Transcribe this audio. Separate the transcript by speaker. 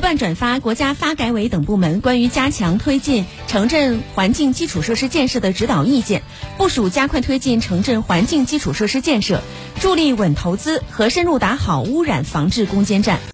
Speaker 1: 豆转发国家发改委等部门关于加强推进城镇环境基础设施建设的指导意见，部署加快推进城镇环境基础设施建设，助力稳投资和深入打好污染防治攻坚战。